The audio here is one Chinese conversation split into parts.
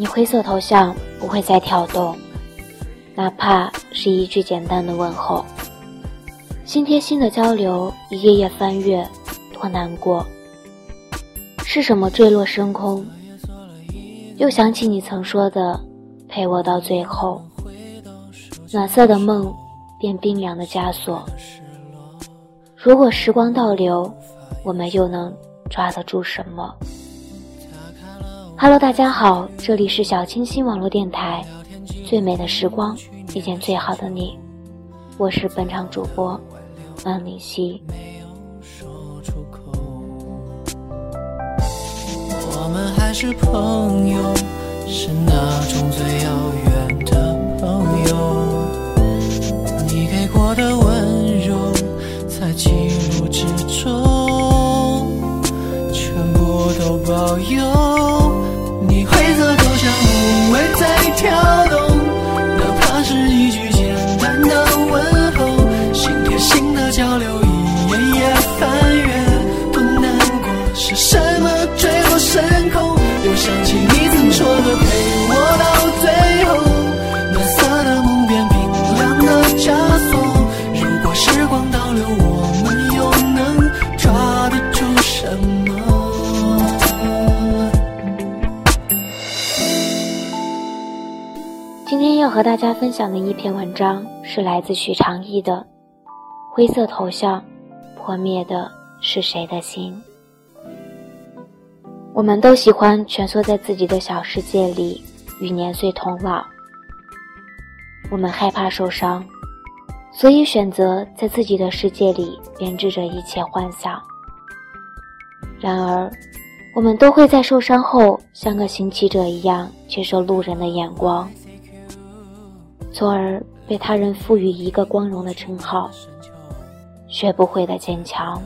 你灰色头像不会再跳动，哪怕是一句简单的问候。心贴心的交流，一页页翻阅，多难过。是什么坠落深空？又想起你曾说的，陪我到最后。暖色的梦，变冰凉的枷锁。如果时光倒流，我们又能抓得住什么？Hello，大家好，这里是小清新网络电台，最美的时光遇见最好的你，我是本场主播安灵溪。我们还是朋友，是那种最遥远的朋友。你给过的温柔，在记录之中，全部都保有。和大家分享的一篇文章是来自许长义的《灰色头像破灭的是谁的心》。我们都喜欢蜷缩在自己的小世界里与年岁同老。我们害怕受伤，所以选择在自己的世界里编织着一切幻想。然而，我们都会在受伤后像个行乞者一样接受路人的眼光。从而被他人赋予一个光荣的称号，学不会的坚强。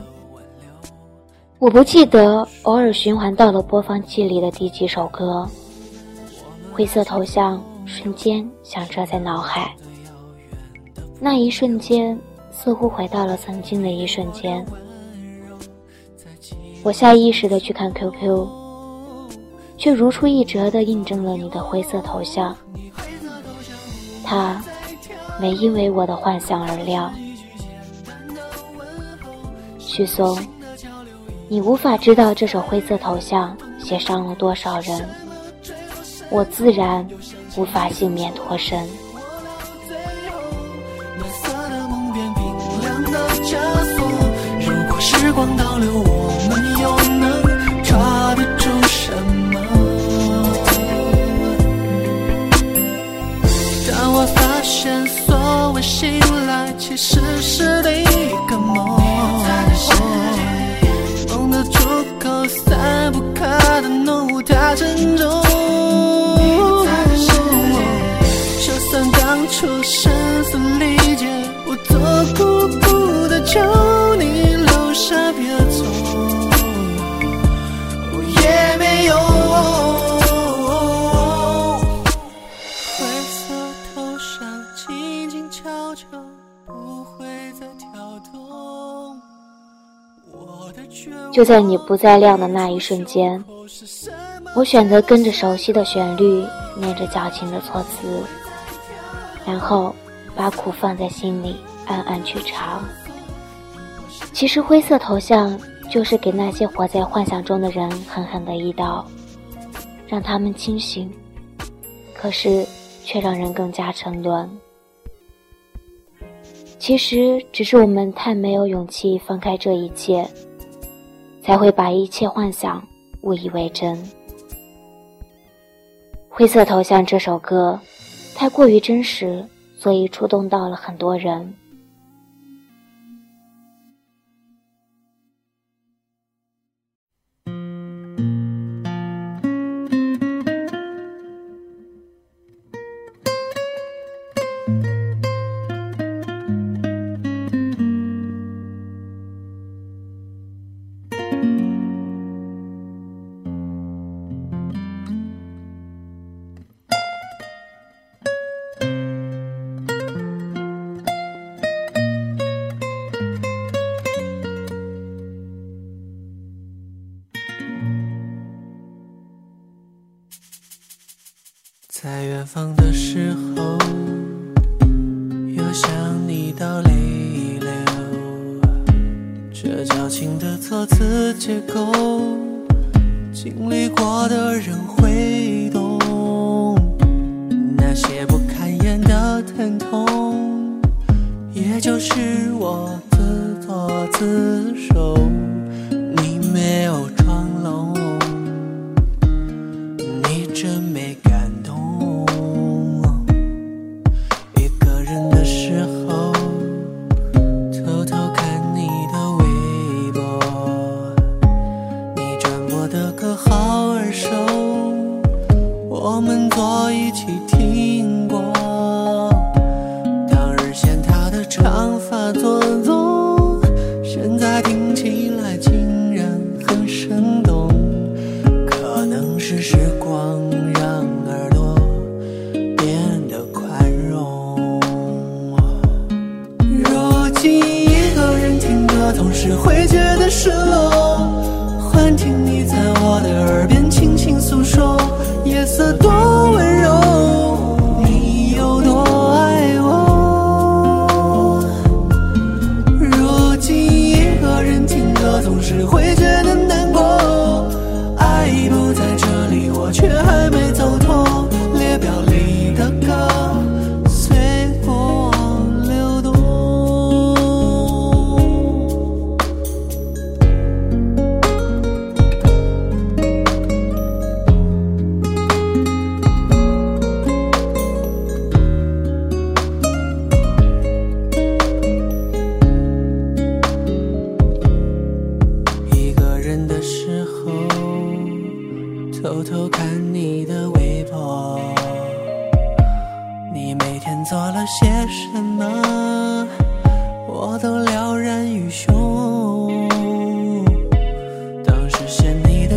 我不记得偶尔循环到了播放器里的第几首歌，灰色头像瞬间响彻在脑海。那一瞬间，似乎回到了曾经的一瞬间。我下意识的去看 QQ，却如出一辙的印证了你的灰色头像。他没因为我的幻想而亮。许嵩，你无法知道这首灰色头像写伤了多少人，我自然无法幸免脱身。如果时光倒流，我所谓醒来，其实是另一个梦。梦的出口，散不开的浓雾太沉重。就在你不再亮的那一瞬间，我选择跟着熟悉的旋律，念着矫情的措辞，然后把苦放在心里，暗暗去尝。其实灰色头像就是给那些活在幻想中的人狠狠的一刀，让他们清醒，可是却让人更加沉沦。其实只是我们太没有勇气放开这一切。才会把一切幻想误以为真。灰色头像这首歌，太过于真实，所以触动到了很多人。在远方的时候，又想你到泪流。这矫情的措辞结构，经历过的人听起来竟然很生动。可能是时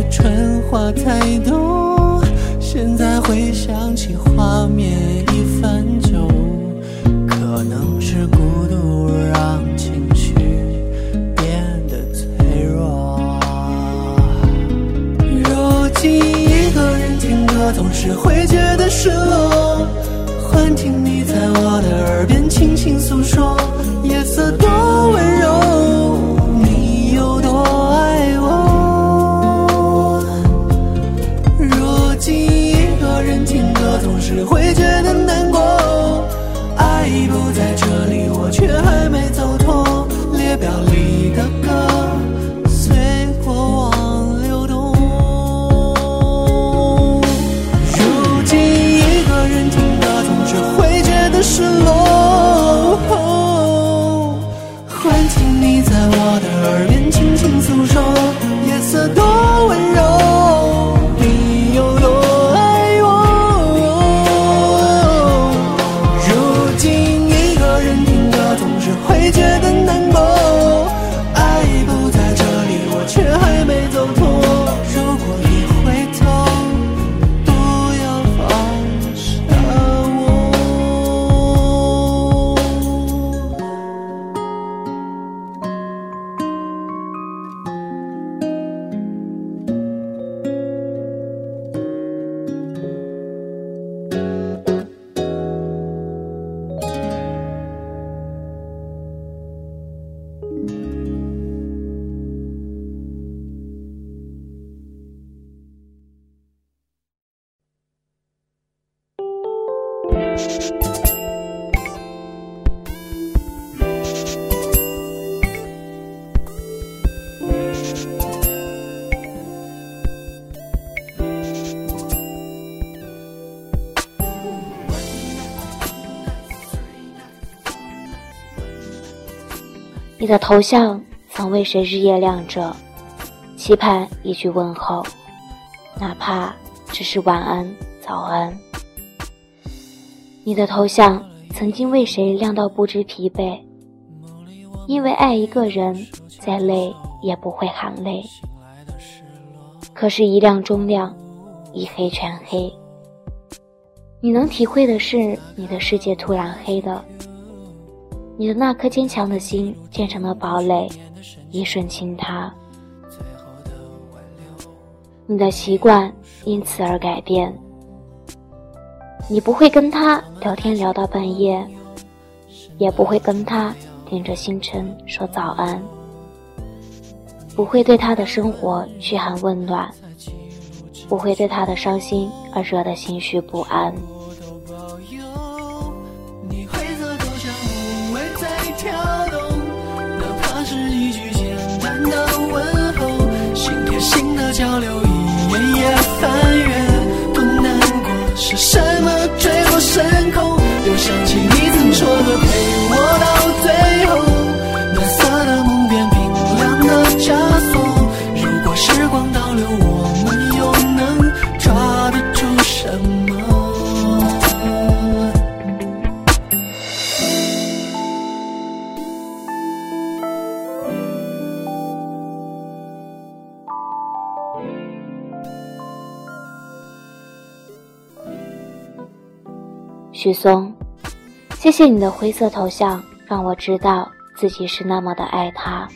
春花太多，现在回想起画面已泛旧，可能是孤独让情绪变得脆弱。如今一个人听歌，总是会觉得失落。幻听你在我的耳边轻轻诉说，夜色多温柔，你的头像曾为谁日夜亮着，期盼一句问候，哪怕只是晚安、早安。你的头像曾经为谁亮到不知疲惫，因为爱一个人，再累也不会含泪。可是，一亮终亮，一黑全黑。你能体会的是，你的世界突然黑的。你的那颗坚强的心建成了堡垒，一瞬倾塌。你的习惯因此而改变。你不会跟他聊天聊到半夜，也不会跟他盯着星辰说早安，不会对他的生活嘘寒问暖，不会对他的伤心而惹得心绪不安。许嵩，谢谢你的灰色头像，让我知道自己是那么的爱他。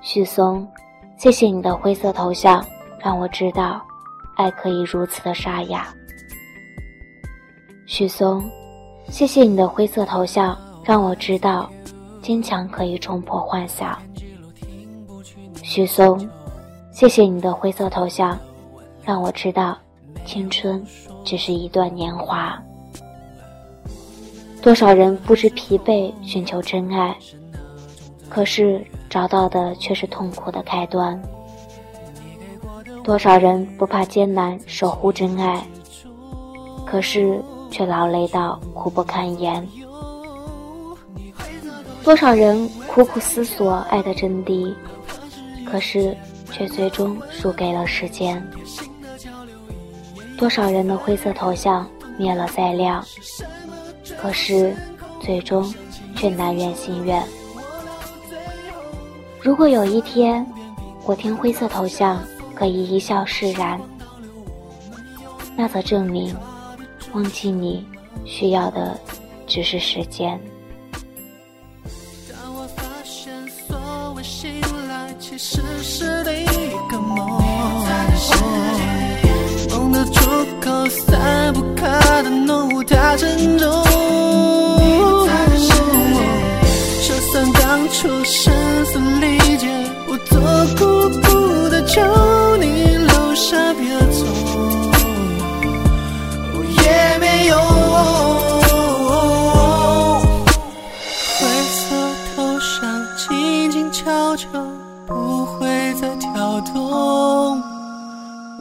许嵩，谢谢你的灰色头像，让我知道爱可以如此的沙哑。许嵩，谢谢你的灰色头像，让我知道坚强可以冲破幻想。许嵩，谢谢你的灰色头像，让我知道青春。只是一段年华，多少人不知疲惫寻求真爱，可是找到的却是痛苦的开端。多少人不怕艰难守护真爱，可是却劳累到苦不堪言。多少人苦苦思索爱的真谛，可是却最终输给了时间。多少人的灰色头像灭了再亮，可是最终却难圆心愿。如果有一天我听灰色头像可以一笑释然，那则证明忘记你需要的只是时间。浓雾太沉重，就算当初声嘶力竭，我做孤独的求你留下别走，也没用。灰色头像静静悄悄，不会再跳动，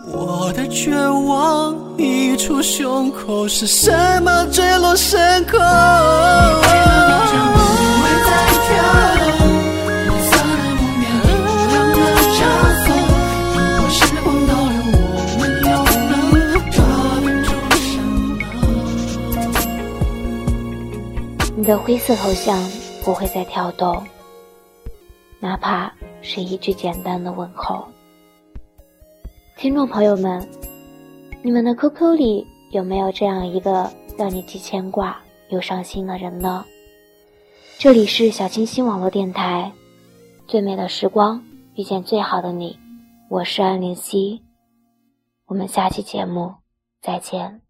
我的绝望。溢出胸口，是什么坠落深空？你的灰色头像不会再跳动，哪怕是一句简单的问候。听众朋友们。你们的 QQ 里有没有这样一个让你既牵挂又伤心的人呢？这里是小清新网络电台，最美的时光遇见最好的你，我是安灵溪，我们下期节目再见。